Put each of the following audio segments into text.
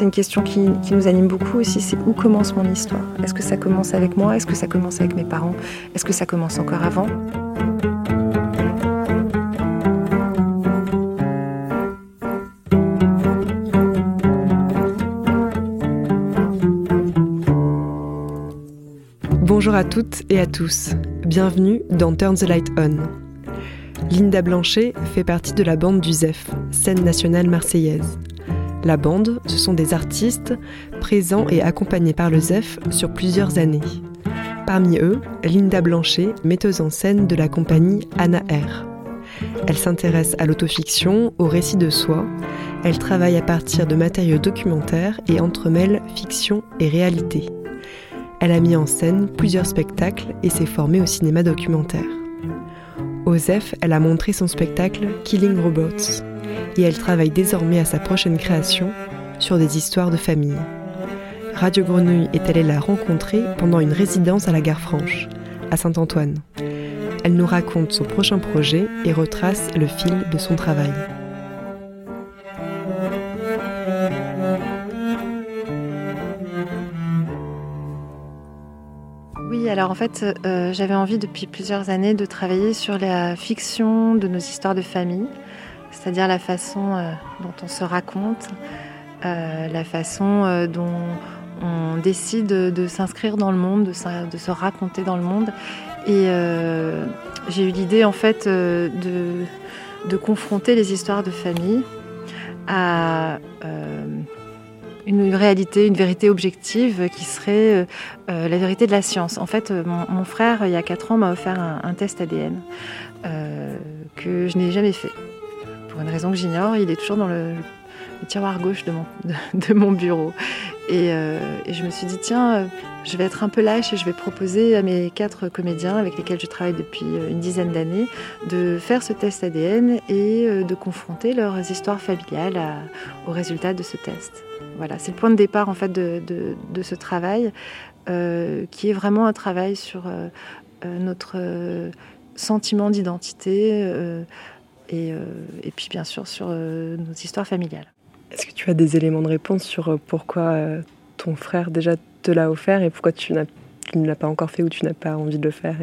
C'est une question qui, nous anime beaucoup aussi, c'est où commence mon histoire? Est-ce que ça commence avec moi? Est-ce que ça commence avec mes parents? Est-ce que ça commence encore avant? Bonjour à toutes et à tous. Bienvenue dans Turn the Light On. Linda Blanchet fait partie de la bande du ZEF, scène nationale marseillaise. La bande, ce sont des artistes présents et accompagnés par le ZEF sur plusieurs années. Parmi eux, Linda Blanchet, metteuse en scène de la compagnie Anna R. Elle s'intéresse à l'autofiction, au récit de soi. Elle travaille à partir de matériaux documentaires et entremêle fiction et réalité. Elle a mis en scène plusieurs spectacles et s'est formée au cinéma documentaire. Au ZEF, elle a montré son spectacle Killing Robots et elle travaille désormais à sa prochaine création sur des histoires de famille. Radio Grenouille est allée la rencontrer pendant une résidence à la gare Franche, à Saint-Antoine. Elle nous raconte son prochain projet et retrace le fil de son travail. Oui, alors en fait, euh, j'avais envie depuis plusieurs années de travailler sur la fiction de nos histoires de famille, c'est-à-dire la façon euh, dont on se raconte, euh, la façon euh, dont on décide de s'inscrire dans le monde, de, se raconter dans le monde. Et j'ai eu l'idée en fait de, confronter les histoires de famille à une réalité, une vérité objective qui serait la vérité de la science. En fait, mon, frère, il y a 4 ans, m'a offert un, test ADN que je n'ai jamais fait. Raison que j'ignore, il est toujours dans le, tiroir gauche de mon, de, mon bureau. Et, euh, et je me suis dit, tiens, euh, je vais être un peu lâche et je vais proposer à mes quatre comédiens avec lesquels je travaille depuis euh, une dizaine d'années de faire ce test ADN et de confronter leurs histoires familiales à- aux résultats de ce test. Voilà, c'est le point de départ en fait de, de- ce travail qui est vraiment un travail sur notre sentiment d'identité et, euh, et puis bien sûr sur euh, nos histoires familiales. Est-ce que tu as des éléments de réponse sur euh, pourquoi ton frère déjà te l'a offert et pourquoi tu, ne l'as pas encore fait ou tu n'as pas envie de le faire.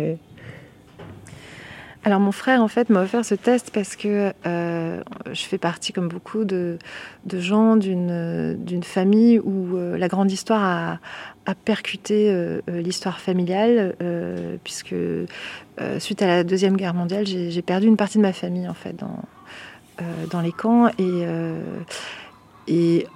Alors mon frère en fait m'a offert ce test parce que euh, je fais partie comme beaucoup de, gens d'une famille où euh, la grande histoire a, percuté euh, l'histoire familiale puisque suite à la deuxième guerre mondiale j'ai perdu une partie de ma famille en fait dans les camps. Et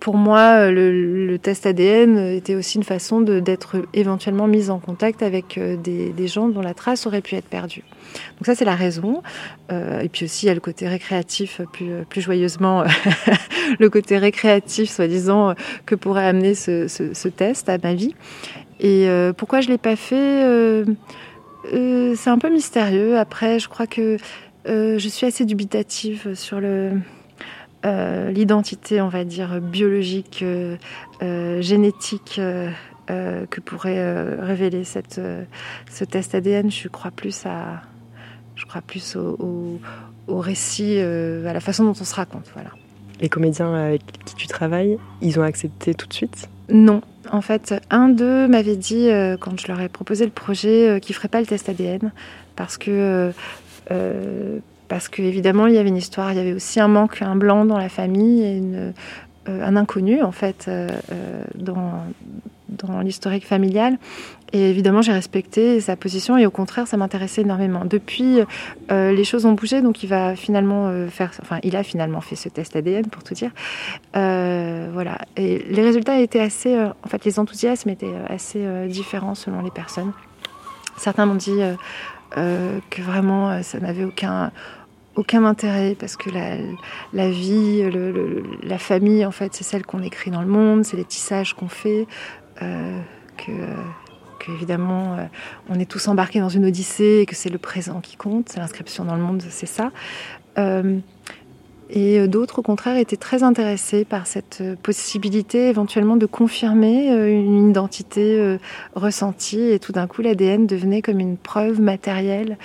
pour moi, le, le test ADN était aussi une façon d'être éventuellement mise en contact avec euh, des, gens dont la trace aurait pu être perdue. Donc ça, c'est la raison. Euh, et puis aussi, il y a le côté récréatif, plus, joyeusement, le côté récréatif, soi-disant, que pourrait amener ce, test à ma vie. Et euh, pourquoi je l'ai pas fait euh, euh, C'est un peu mystérieux. Après, je crois que euh, je suis assez dubitative sur le euh, l'identité, on va dire, biologique, euh, euh, génétique euh, euh, que pourrait euh, révéler cette, euh, ce test ADN. Je crois plus à, je crois plus au, au, au récit, euh, à la façon dont on se raconte. Voilà. Les comédiens avec qui tu travailles, ils ont accepté tout de suite? Non. En fait, un d'eux m'avait dit, euh, quand je leur ai proposé le projet, euh, qu'il ne ferait pas le test ADN parce que, euh, euh, parce que évidemment, il y avait une histoire, il y avait aussi un manque, un blanc dans la famille, et euh, un inconnu, en fait, euh, euh, dans, dans l'historique familial. Et évidemment, j'ai respecté sa position et au contraire, ça m'intéressait énormément. Depuis, les choses ont bougé, donc il va finalement faire, enfin, il a finalement fait ce test ADN pour tout dire. Voilà. Et les résultats étaient assez, en fait, les enthousiasmes étaient assez différents selon les personnes. Certains m'ont dit que vraiment, ça n'avait aucun aucun intérêt parce que la, vie, la famille, en fait, c'est celle qu'on écrit dans le monde, c'est les tissages qu'on fait, euh, que, évidemment euh, on est tous embarqués dans une odyssée et que c'est le présent qui compte, c'est l'inscription dans le monde, c'est ça. Euh, et d'autres, au contraire, étaient très intéressés par cette possibilité éventuellement de confirmer une identité ressentie. Et tout d'un coup, l'ADN devenait comme une preuve matérielle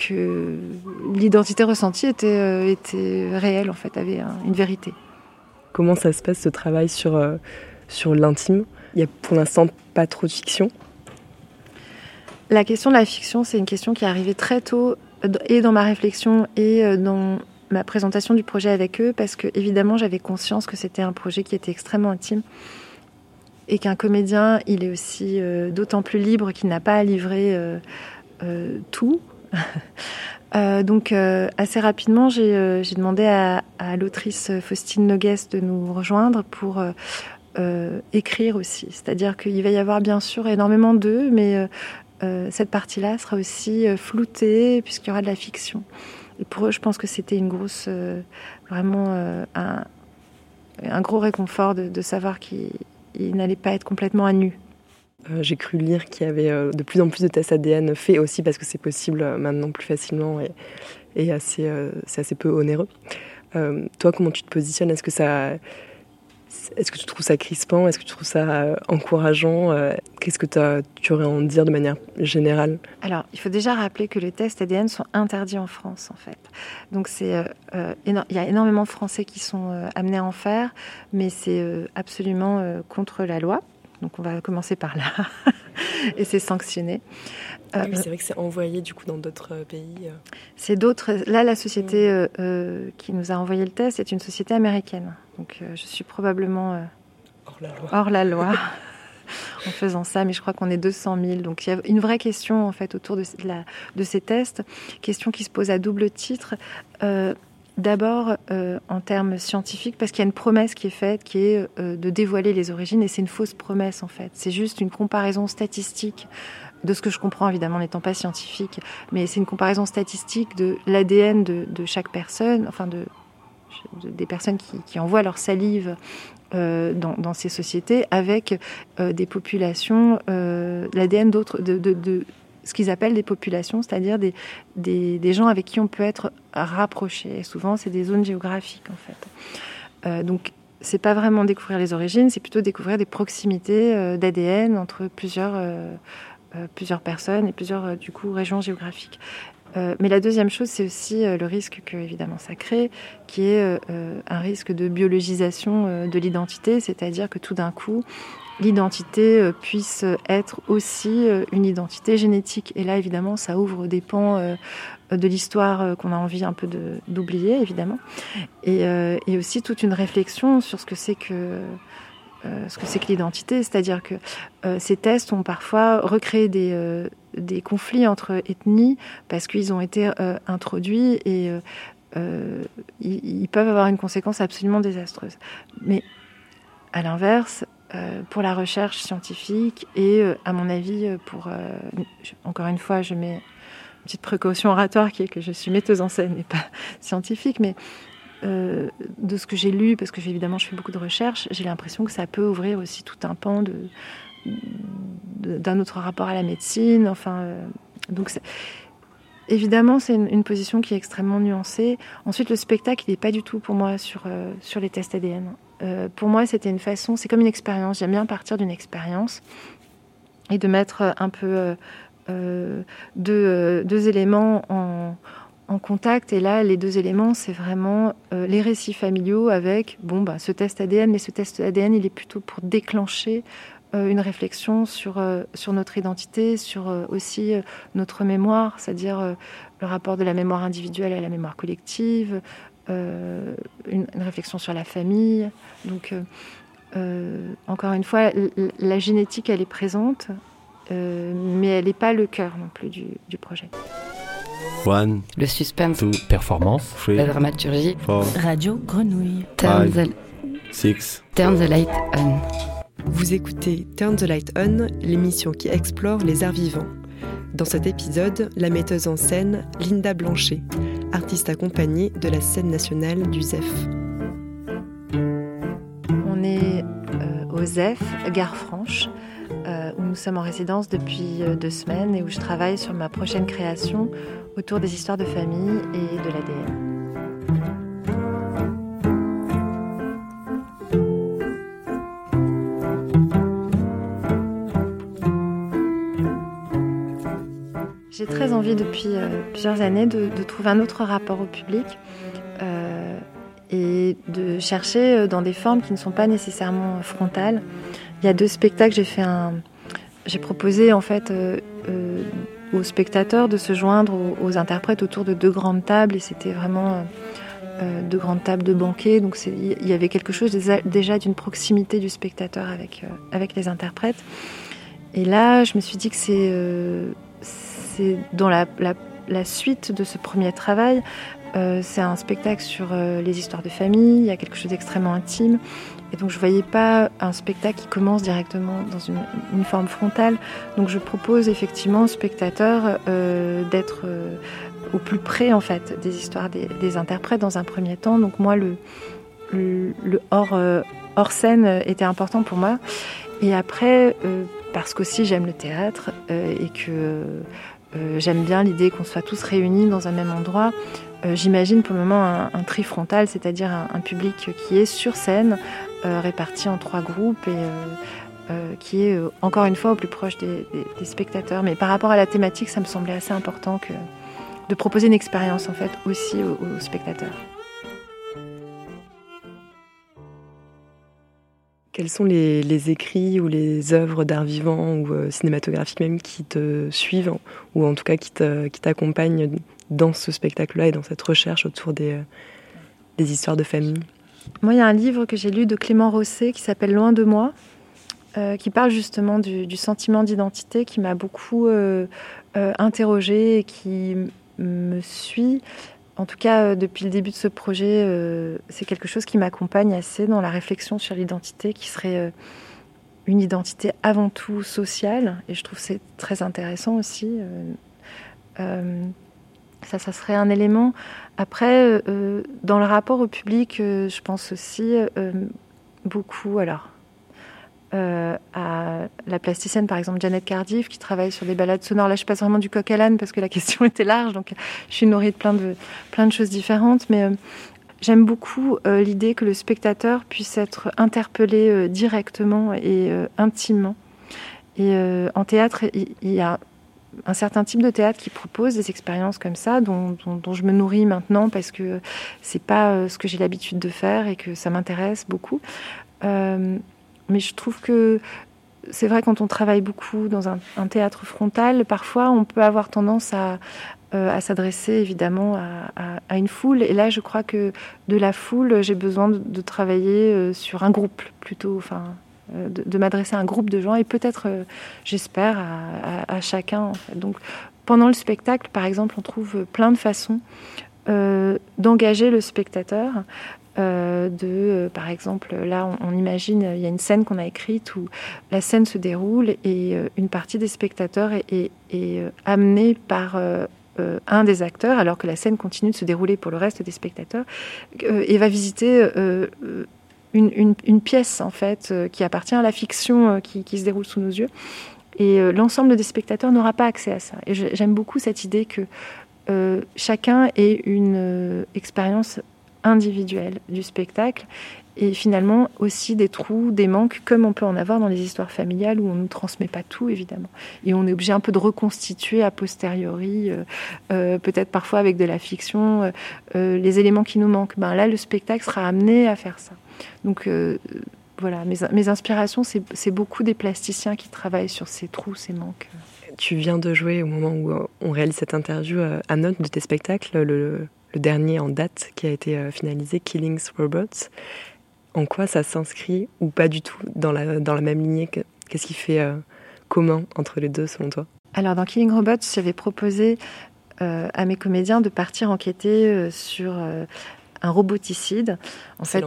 que l'identité ressentie était, euh, était réelle, en fait, avait une vérité. Comment ça se passe ce travail sur, euh, sur l'intime? Il n'y a pour l'instant pas trop de fiction? La question de la fiction, c'est une question qui est arrivée très tôt, et dans ma réflexion, et euh, dans ma présentation du projet avec eux, parce que évidemment j'avais conscience que c'était un projet qui était extrêmement intime et qu'un comédien, il est aussi d'autant plus libre qu'il n'a pas à livrer tout Euh, donc euh, assez rapidement, j'ai euh, demandé à, l'autrice Faustine Nogues de nous rejoindre pour écrire aussi. C'est-à-dire qu'il va y avoir bien sûr énormément d'eux, mais cette partie-là sera aussi floutée puisqu'il y aura de la fiction. Et pour eux, je pense que c'était une grosse, vraiment un, gros réconfort de, de savoir qu'ils n'allaient pas être complètement à nu. Euh, j'ai cru lire qu'il y avait euh, de plus en plus de tests ADN faits aussi parce que c'est possible euh, maintenant plus facilement et, assez, c'est assez peu onéreux. toi, comment tu te positionnes? Est-ce que ça, est-ce que tu trouves ça crispant? Est-ce que tu trouves ça encourageant? Qu'est-ce que tu aurais à en dire de manière générale? Alors, il faut déjà rappeler que les tests ADN sont interdits en France, en fait. Donc, c'est, il y a énormément de Français qui sont amenés à en faire, mais c'est absolument contre la loi. Donc on va commencer par là. et c'est sanctionné. oui, c'est vrai que c'est envoyé du coup dans d'autres euh, pays. Euh. C'est d'autres. Là, la société mm. euh, qui nous a envoyé le test est une société américaine. Donc je suis probablement hors la loi. Hors la loi. en faisant ça, mais je crois qu'on est 200 000. Donc il y a une vraie question en fait autour de, la, de ces tests, question qui se pose à double titre. D'abord euh, en termes scientifiques, parce qu'il y a une promesse qui est faite, qui est euh, de dévoiler les origines, et c'est une fausse promesse en fait. C'est juste une comparaison statistique de ce que je comprends évidemment n'étant pas scientifique, mais c'est une comparaison statistique de l'ADN de, chaque personne, enfin de, des personnes qui, envoient leur salive euh, dans, ces sociétés avec des populations, l'ADN d'autres, de, ce qu'ils appellent des populations, c'est-à-dire des, des, gens avec qui on peut être rapproché. Souvent, c'est des zones géographiques, en fait. Euh, donc, c'est pas vraiment découvrir les origines, c'est plutôt découvrir des proximités euh, d'ADN entre plusieurs, euh, plusieurs personnes et plusieurs, du coup, régions géographiques. mais la deuxième chose, c'est aussi le risque que, évidemment, ça crée, qui est un risque de biologisation de l'identité, c'est-à-dire que tout d'un coup, l'identité euh, puisse être aussi euh, une identité génétique. Et là, évidemment, ça ouvre des pans euh, de l'histoire qu'on a envie un peu d'oublier, évidemment. Et, aussi toute une réflexion sur ce que c'est que l'identité, c'est-à-dire que ces tests ont parfois recréé des, conflits entre ethnies parce qu'ils ont été introduits et ils, peuvent avoir une conséquence absolument désastreuse. Mais à l'inverse, pour la recherche scientifique et, euh, à mon avis, euh, pour. encore une fois, je mets une petite précaution oratoire qui est que je suis metteuse en scène et pas scientifique, mais de ce que j'ai lu, parce que évidemment je fais beaucoup de recherches, j'ai l'impression que ça peut ouvrir aussi tout un pan d'un autre rapport à la médecine. Enfin, donc évidemment c'est une, position qui est extrêmement nuancée. Ensuite, le spectacle, il n'est pas du tout pour moi sur, sur les tests ADN. Euh, pour moi, c'était une façon, c'est comme une expérience. J'aime bien partir d'une expérience et de mettre un peu euh, deux, éléments en, contact. Et là, les deux éléments, c'est vraiment euh, les récits familiaux avec bon, bah, ce test ADN. Mais ce test ADN, il est plutôt pour déclencher une réflexion sur, sur notre identité, sur aussi notre mémoire, c'est-à-dire le rapport de la mémoire individuelle à la mémoire collective, euh, une, réflexion sur la famille. Donc, euh, euh, encore une fois, la génétique, elle est présente, mais elle n'est pas le cœur non plus du, projet. One, le suspense, two, performance, la dramaturgie, radio grenouille, turn the, six, turn the light on. Vous écoutez Turn the Light On, l'émission qui explore les arts vivants. Dans cet épisode, la metteuse en scène Linda Blanchet, artiste accompagnée de la scène nationale du ZEF. On est euh, au ZEF, Gare Franche, euh, où nous sommes en résidence depuis euh, deux semaines et où je travaille sur ma prochaine création autour des histoires de famille et de l'ADN. Très envie depuis euh, plusieurs années de, trouver un autre rapport au public euh, et de chercher euh, dans des formes qui ne sont pas nécessairement frontales. Il y a deux spectacles, j'ai fait un, j'ai proposé en fait aux spectateurs de se joindre aux, interprètes autour de deux grandes tables et c'était vraiment deux grandes tables de banquet. Donc il y avait quelque chose déjà d'une proximité du spectateur avec avec les interprètes. Et là, je me suis dit que c'est dans la, suite de ce premier travail. Euh, c'est un spectacle sur euh, les histoires de famille, il y a quelque chose d'extrêmement intime. Et donc je ne voyais pas un spectacle qui commence directement dans une, forme frontale. Donc je propose effectivement aux spectateurs euh, d'être au plus près en fait des histoires des, interprètes dans un premier temps. Donc moi le, le, hors, hors scène était important pour moi. Et après, parce qu'aussi j'aime le théâtre et que euh, j'aime bien l'idée qu'on soit tous réunis dans un même endroit. Euh, j'imagine pour le moment un, tri frontal, c'est-à-dire un, public qui est sur scène, euh, réparti en trois groupes et qui est encore une fois au plus proche des, spectateurs. Mais par rapport à la thématique, ça me semblait assez important de proposer une expérience en fait aussi aux spectateurs. Quels sont les, écrits ou les œuvres d'art vivant ou euh, cinématographiques même qui te suivent ou en tout cas qui t'accompagnent dans ce spectacle-là et dans cette recherche autour des, euh, des histoires de famille? Moi, il y a un livre que j'ai lu de Clément Rosset qui s'appelle Loin de moi, euh, qui parle justement du, sentiment d'identité qui m'a beaucoup interrogée et qui me suit en tout cas, euh, depuis le début de ce projet, euh, c'est quelque chose qui m'accompagne assez dans la réflexion sur l'identité, qui serait euh, une identité avant tout sociale. Et je trouve c'est très intéressant aussi. ça, ça serait un élément. Après, dans le rapport au public, je pense aussi beaucoup. Alors, euh, à la plasticienne, par exemple, Janet Cardiff, qui travaille sur des balades sonores. Là, je passe vraiment du coq à l'âne parce que la question était large, donc je suis nourrie de plein de, choses différentes. Mais euh, j'aime beaucoup euh, l'idée que le spectateur puisse être interpellé directement et intimement. Et en théâtre, il y, a un certain type de théâtre qui propose des expériences comme ça, dont, dont je me nourris maintenant parce que c'est pas ce que j'ai l'habitude de faire et que ça m'intéresse beaucoup. Mais je trouve que c'est vrai quand on travaille beaucoup dans un, théâtre frontal, parfois on peut avoir tendance à, euh, s'adresser évidemment à, une foule. Et là, je crois que de la foule, j'ai besoin de, travailler euh, sur un groupe plutôt, enfin, euh, de, m'adresser à un groupe de gens et peut-être, j'espère, à, chacun. Donc, pendant le spectacle, par exemple, on trouve plein de façons d'engager le spectateur. Euh, de, euh, par exemple, là, on, imagine, il y a une scène qu'on a écrite où la scène se déroule et euh, une partie des spectateurs est, amenée par un des acteurs, alors que la scène continue de se dérouler pour le reste des spectateurs, et va visiter une, pièce, en fait, qui appartient à la fiction qui, qui, se déroule sous nos yeux. Et l'ensemble des spectateurs n'aura pas accès à ça. Et j'aime beaucoup cette idée que chacun ait une expérience individuelle du spectacle et finalement aussi des trous, des manques, comme on peut en avoir dans les histoires familiales où on ne transmet pas tout, évidemment. Et on est obligé un peu de reconstituer a posteriori, euh, euh, peut-être parfois avec de la fiction, euh, les éléments qui nous manquent. Ben, là, le spectacle sera amené à faire ça. Donc voilà, mes, mes inspirations, c'est beaucoup des plasticiens qui travaillent sur ces trous, ces manques. Tu viens de jouer au moment où on réalise cette interview à Note de tes spectacles, le, le dernier en date qui a été euh, finalisé, Killings Robots. En quoi ça s'inscrit ou pas du tout dans la, dans la même lignée Qu'est-ce qui fait euh, commun entre les deux selon toi? Alors dans Killing Robots, j'avais proposé euh, à mes comédiens de partir enquêter sur un roboticide. En fait,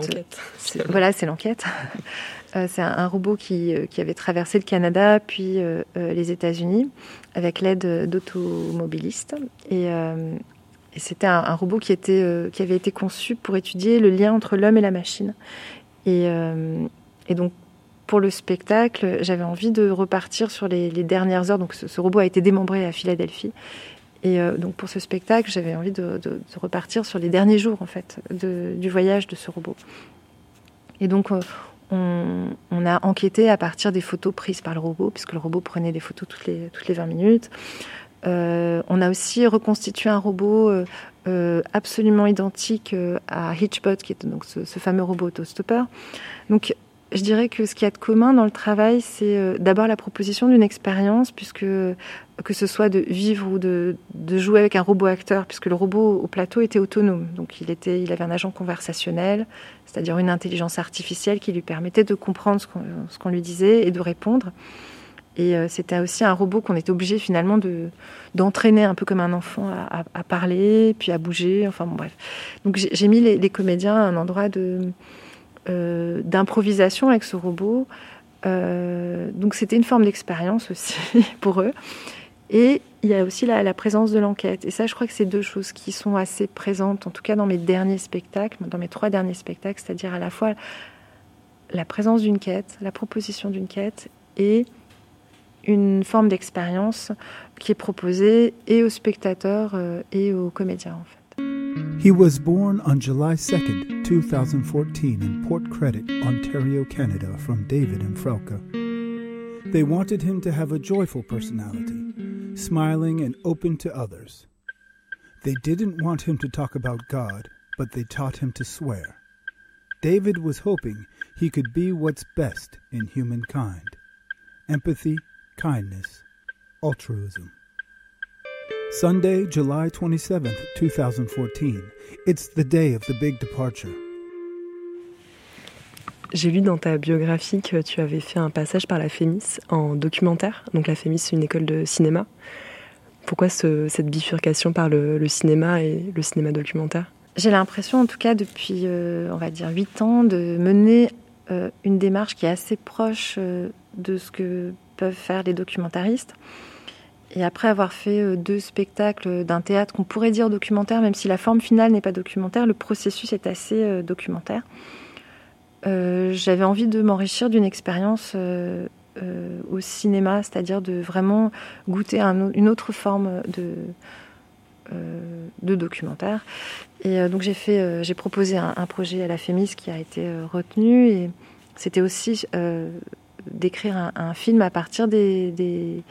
voilà, c'est l'enquête. c'est un, robot qui, qui, avait traversé le Canada puis les États-Unis avec l'aide d'automobilistes. Et, et c'était un, robot qui, était, qui avait été conçu pour étudier le lien entre l'homme et la machine. Et, et donc pour le spectacle, j'avais envie de repartir sur les, dernières heures. Donc, ce, robot a été démembré à Philadelphie. Et euh, donc, pour ce spectacle, j'avais envie de, repartir sur les derniers jours, en fait, du voyage de ce robot. Et donc, euh, on, a enquêté à partir des photos prises par le robot, puisque le robot prenait des photos toutes les 20 minutes. Euh, on a aussi reconstitué un robot absolument identique à Hitchbot, qui est donc ce, fameux robot autostoppeur. Donc, je dirais que ce qu'il y a de commun dans le travail, c'est euh, d'abord la proposition d'une expérience, puisque que ce soit de vivre ou de, jouer avec un robot acteur, puisque le robot au plateau était autonome. Donc il, était, il avait un agent conversationnel, c'est-à-dire une intelligence artificielle qui lui permettait de comprendre ce qu'on lui disait et de répondre. Et euh, c'était aussi un robot qu'on était obligé finalement de d'entraîner un peu comme un enfant à, parler, puis à bouger. Enfin bon, bref. Donc j'ai mis les, comédiens à un endroit de euh, d'improvisation avec ce robot. Euh, donc c'était une forme d'expérience aussi pour eux. Et il y a aussi la, présence de l'enquête. Et ça, je crois que c'est deux choses qui sont assez présentes, en tout cas dans mes derniers spectacles, dans mes trois derniers spectacles, c'est-à-dire à la fois la présence d'une quête, la proposition d'une quête et une forme d'expérience qui est proposée et aux spectateurs euh, et aux comédiens en fait. He was born on July 2nd, 2014, in Port Credit, Ontario, Canada, from David and Frelka. They wanted him to have a joyful personality, smiling and open to others. They didn't want him to talk about God, but they taught him to swear. David was hoping he could be what's best in humankind empathy, kindness, altruism. Sunday, July 27th, 2014. It's the day of the big departure. J'ai lu dans ta biographie que tu avais fait un passage par la FEMIS en documentaire. Donc la FEMIS, c'est une école de cinéma. Pourquoi cette bifurcation par le, cinéma et le cinéma documentaire? J'ai l'impression, en tout cas depuis, euh, on va dire, 8 ans, de mener euh, une démarche qui est assez proche euh, de ce que faire les documentaristes. Et après avoir fait euh, deux spectacles d'un théâtre qu'on pourrait dire documentaire, même si la forme finale n'est pas documentaire, le processus est assez euh, documentaire. Euh, j'avais envie de m'enrichir d'une expérience au cinéma, c'est-à-dire de vraiment goûter une autre forme de, de documentaire. Et donc j'ai fait, j'ai proposé un, projet à la FEMIS qui a été retenu et c'était aussi d'écrire un, film à partir des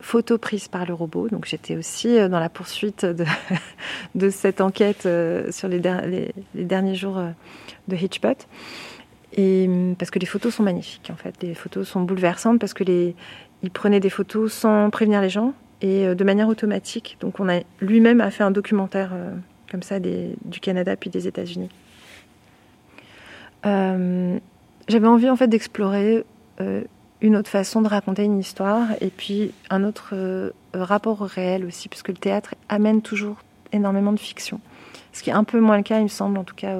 photos prises par le robot. Donc j'étais aussi euh, dans la poursuite de, cette enquête euh, sur les, derniers jours euh, de Hitchbot. Et hum, parce que les photos sont magnifiques en fait. Les photos sont bouleversantes parce que les, il prenait des photos sans prévenir les gens et de manière automatique. Donc on a lui-même a fait un documentaire comme ça du Canada puis des États-Unis. J'avais envie en fait d'explorer une autre façon de raconter une histoire et puis un autre euh, rapport au réel aussi, puisque le théâtre amène toujours énormément de fiction. Ce qui est un peu moins le cas, il me semble, en tout cas,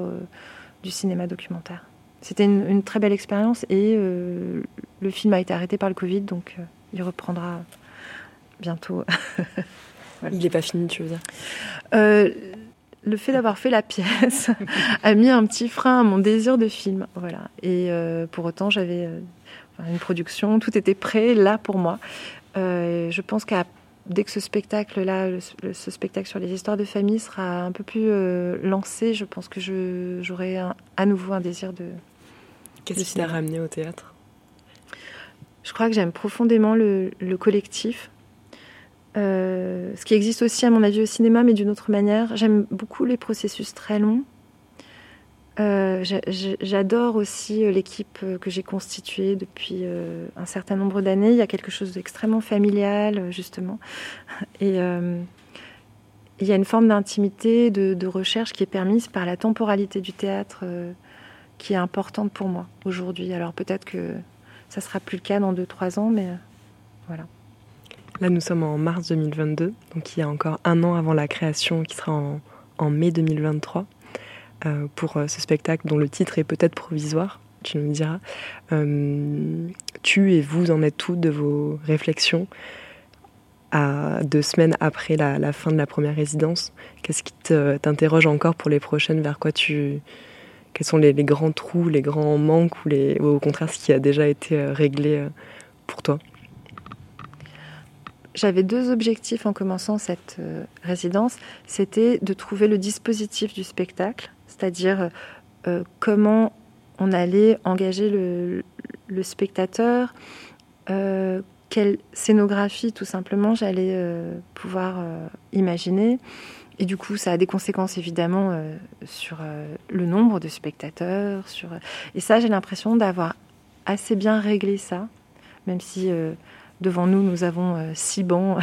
du cinéma documentaire. C'était une, très belle expérience et euh, le film a été arrêté par le Covid, donc euh, il reprendra bientôt. Il n'est pas fini, tu veux dire? Le fait d'avoir fait la pièce a mis un petit frein à mon désir de film. Voilà. Et pour autant, j'avais une production, tout était prêt là pour moi. Euh, je pense qu'à dès que ce spectacle-là, ce spectacle sur les histoires de famille sera un peu plus euh, lancé, je pense que j'aurai à nouveau un désir de. Qu'est-ce qui t'a ramené au théâtre? Je crois que j'aime profondément le, collectif. Euh, ce qui existe aussi, à mon avis, au cinéma, mais d'une autre manière. J'aime beaucoup les processus très longs. Euh, j'adore aussi euh, l'équipe euh, que j'ai constituée depuis un certain nombre d'années. Il y a quelque chose d'extrêmement familial, justement. Et il y a une forme d'intimité, de, recherche qui est permise par la temporalité du théâtre qui est importante pour moi aujourd'hui. Alors peut-être que ça sera plus le cas dans 2-3 ans, mais voilà. Là, nous sommes en mars 2022, donc il y a encore un an avant la création qui sera en, en mai 2023. Pour ce spectacle dont le titre est peut-être provisoire, tu me diras. tu et vous en êtes tous de vos réflexions à deux semaines après la, fin de la première résidence? Qu'est-ce qui t'interroge encore pour les prochaines? Vers quoi tu quels sont les, grands trous, les grands manques ou, les, au contraire ce qui a déjà été euh, réglé euh, pour toi? J'avais deux objectifs en commençant cette euh, résidence. C'était de trouver le dispositif du spectacle, c'est-à-dire comment on allait engager le, spectateur, quelle scénographie tout simplement j'allais pouvoir imaginer. Et du coup, ça a des conséquences évidemment euh, sur euh, le nombre de spectateurs. Sur... Euh, et ça, j'ai l'impression d'avoir assez bien réglé ça, même si devant nous, nous avons six bancs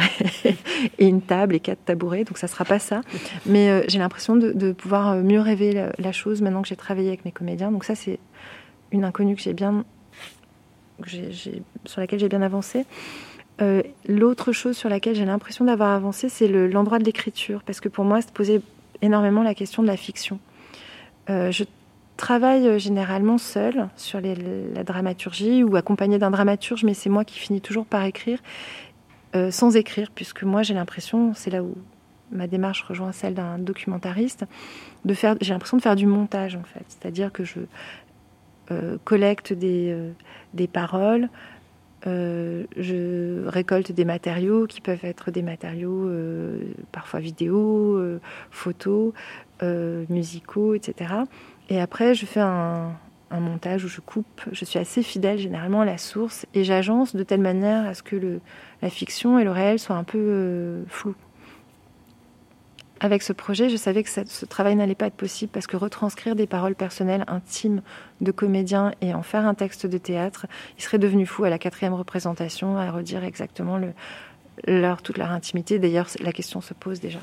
et une table et quatre tabourets, donc ça ne sera pas ça. Mais j'ai l'impression de, pouvoir mieux rêver la, chose maintenant que j'ai travaillé avec mes comédiens. Donc ça, c'est une inconnue que j'ai bien, sur laquelle j'ai bien avancé. Euh, l'autre chose sur laquelle j'ai l'impression d'avoir avancé, c'est l'endroit de l'écriture, parce que pour moi, se posait énormément la question de la fiction. Euh, travaille euh, généralement seule sur la dramaturgie ou accompagnée d'un dramaturge, mais c'est moi qui finis toujours par écrire, sans écrire, puisque moi j'ai l'impression, c'est là où ma démarche rejoint celle d'un documentariste, de faire, j'ai l'impression de faire du montage en fait, c'est-à-dire que je collecte des, des paroles, euh, je récolte des matériaux qui peuvent être des matériaux euh, parfois vidéo, euh, photos, musicaux, etc. Et après, je fais un, montage où je coupe. Je suis assez fidèle généralement à la source et j'agence de telle manière à ce que la fiction et le réel soient un peu flous avec ce projet, je savais que ce travail n'allait pas être possible parce que retranscrire des paroles personnelles intimes de comédiens et en faire un texte de théâtre, il serait devenu fou à la quatrième représentation à redire exactement leur, toute leur intimité. D'ailleurs, la question se pose déjà.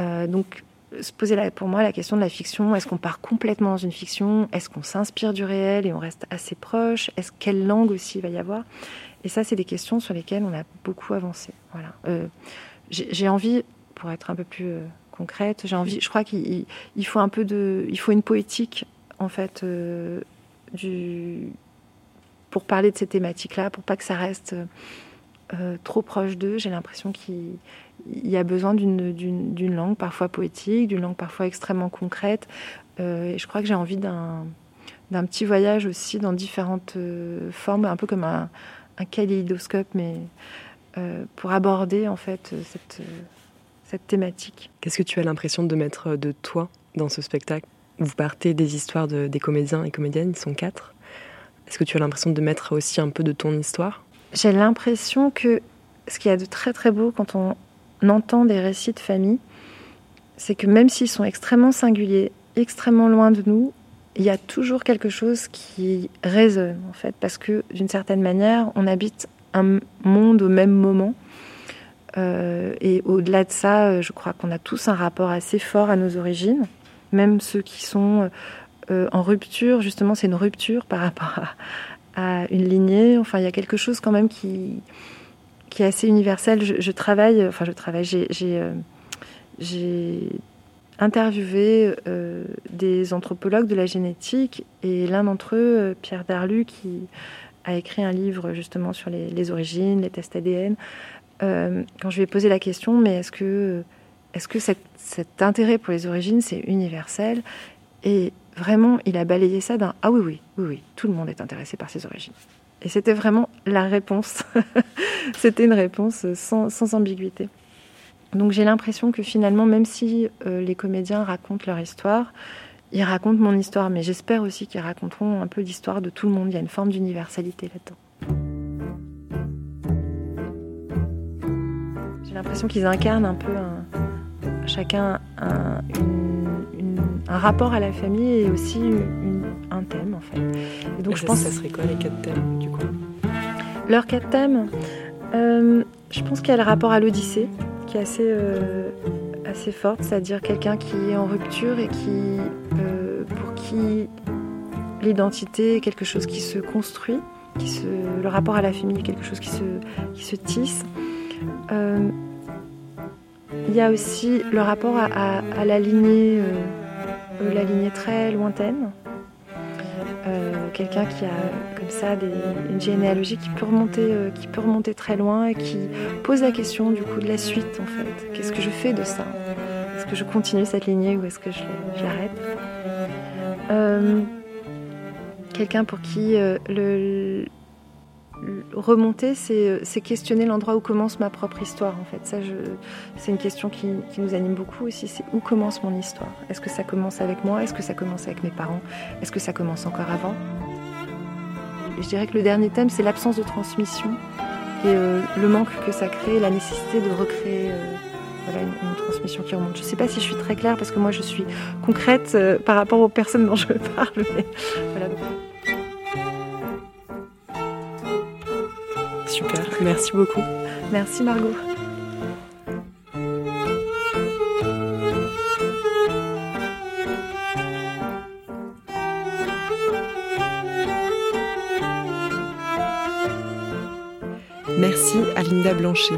Euh, donc, se poser pour moi la question de la fiction. Est-ce qu'on part complètement dans une fiction? Est-ce qu'on s'inspire du réel et on reste assez proche? Est-ce quelle langue aussi il va y avoir? Et ça, c'est des questions sur lesquelles on a beaucoup avancé. Voilà. Euh, j'ai envie pour être un peu plus euh, concrète, j'ai envie, je crois qu'il faut un peu de, il faut une poétique en fait euh, du, pour parler de ces thématiques-là, pour pas que ça reste euh, trop proche d'eux. J'ai l'impression qu'il y a besoin d'une langue parfois poétique, d'une langue parfois extrêmement concrète. et je crois que j'ai envie d'un petit voyage aussi dans différentes formes, un peu comme un, un kaléidoscope, mais pour aborder en fait cette thématique. Qu'est-ce que tu as l'impression de mettre de toi dans ce spectacle? Vous partez des histoires de, des comédiens et comédiennes, ils sont quatre. Est-ce que tu as l'impression de mettre aussi un peu de ton histoire? J'ai l'impression que ce qu'il y a de très très beau quand on entend des récits de famille, c'est que même s'ils sont extrêmement singuliers, extrêmement loin de nous, il y a toujours quelque chose qui résonne en fait, parce que d'une certaine manière, on habite un monde au même moment euh, et au-delà de ça, euh, je crois qu'on a tous un rapport assez fort à nos origines, même ceux qui sont euh, en rupture. Justement, c'est une rupture par rapport à, une lignée. Enfin, il y a quelque chose quand même qui, qui est assez universel. Je, travaille, enfin, je travaille, j'ai interviewé des anthropologues de la génétique et l'un d'entre eux, Pierre Darlu, qui a écrit un livre justement sur les, origines, les tests ADN, euh, quand je lui ai posé la question, mais est-ce que, est-ce que cet, intérêt pour les origines, c'est universel? Et vraiment, il a balayé ça d'un Ah oui, oui, oui, oui, tout le monde est intéressé par ses origines. Et c'était vraiment la réponse. c'était une réponse sans, ambiguïté. Donc j'ai l'impression que finalement, même si euh, les comédiens racontent leur histoire, ils racontent mon histoire, mais j'espère aussi qu'ils raconteront un peu l'histoire de tout le monde. Il y a une forme d'universalité là-dedans. J'ai l'impression qu'ils incarnent un peu chacun un, rapport à la famille et aussi un thème en fait. Et donc je pense ça serait quoi les quatre thèmes du coup? Leurs quatre thèmes, euh, je pense qu'il y a le rapport à l'Odyssée qui est assez euh, assez forte, c'est-à-dire quelqu'un qui est en rupture et qui euh, pour qui l'identité est quelque chose qui se construit, qui se, le rapport à la famille est quelque chose qui se, qui se tisse. Euh, il y a aussi le rapport à, la lignée euh, la lignée très lointaine. quelqu'un qui a comme ça une généalogie qui peut remonter, qui peut remonter très loin et qui pose la question du coup de la suite en fait. Qu'est-ce que je fais de ça? Est-ce que je continue cette lignée ou est-ce que je, l'arrête? Quelqu'un pour qui le, remonter, euh, c'est questionner l'endroit où commence ma propre histoire. En fait, c'est une question qui, nous anime beaucoup aussi. C'est où commence mon histoire? Est-ce que ça commence avec moi? Est-ce que ça commence avec mes parents? Est-ce que ça commence encore avant? Je dirais que le dernier thème, c'est l'absence de transmission et euh, le manque que ça crée, la nécessité de recréer. Euh, une, transmission qui remonte. Je ne sais pas si je suis très claire parce que moi je suis concrète par rapport aux personnes dont je parle. Super, merci beaucoup. Merci Margot. Merci à Linda Blanchet.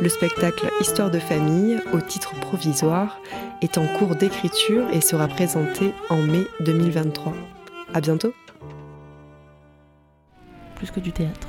Le spectacle Histoire de famille, au titre provisoire, est en cours d'écriture et sera présenté en mai 2023. À bientôt. Plus que du théâtre.